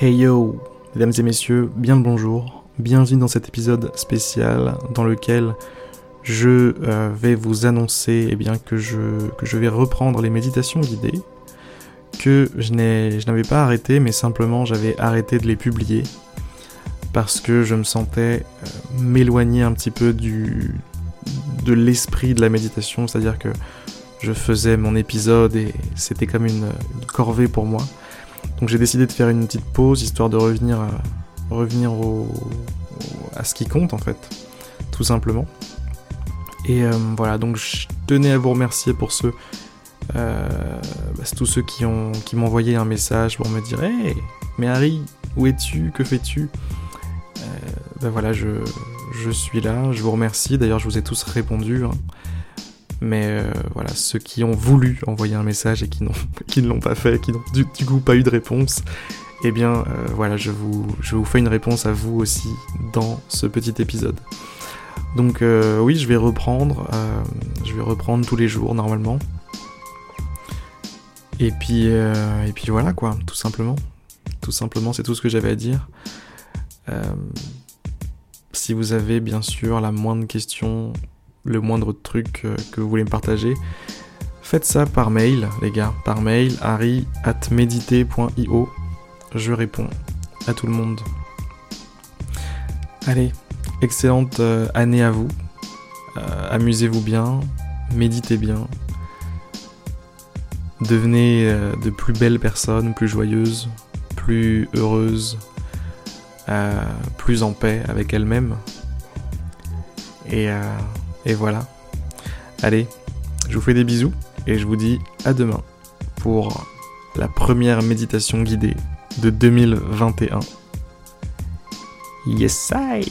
Hey yo, mesdames et messieurs, bien le bonjour. Bienvenue dans cet épisode spécial dans lequel je euh, vais vous annoncer eh bien, que, je, vais reprendre les méditations guidées, que je n'avais pas arrêté, mais simplement j'avais arrêté de les publier parce que je me sentais euh, m'éloigner un petit peu du, de l'esprit de la méditation, c'est-à-dire que je faisais mon épisode et c'était comme une, corvée pour moi. Donc j'ai décidé de faire une petite pause histoire de revenir à, revenir au, à ce qui compte en fait, tout simplement. Et euh, voilà, donc je tenais à vous remercier pour ceux, euh, bah, tous ceux qui ont qui m'ont envoyé un message pour me dire Hey, mais Harry, où es-tu? Que fais-tu? Euh, Ben voilà, je, je suis là, je vous remercie. D'ailleurs, je vous ai tous répondu. Hein. Mais euh, voilà, ceux qui ont voulu envoyer un message et qui, qui ne l'ont pas fait, qui n'ont du, coup pas eu de réponse, eh bien euh, voilà, je vous, fais une réponse à vous aussi dans ce petit épisode. Donc euh, oui, je vais reprendre, je vais reprendre tous les jours normalement. Et puis, et puis voilà quoi, tout simplement. Tout simplement, c'est tout ce que j'avais à dire. si vous avez bien sûr la moindre question le moindre truc euh, que vous voulez me partager, faites ça par mail, les gars, par mail, harry at mediter.io. Je réponds à tout le monde. Allez, excellente euh, année à vous. Euh, amusez-vous bien, méditez bien. Devenez de plus belles personnes, plus joyeuses, plus heureuses, plus en paix avec elles-mêmes. Et et voilà. Allez, je vous fais des bisous et je vous dis à demain pour la première méditation guidée de 2021. Yes, I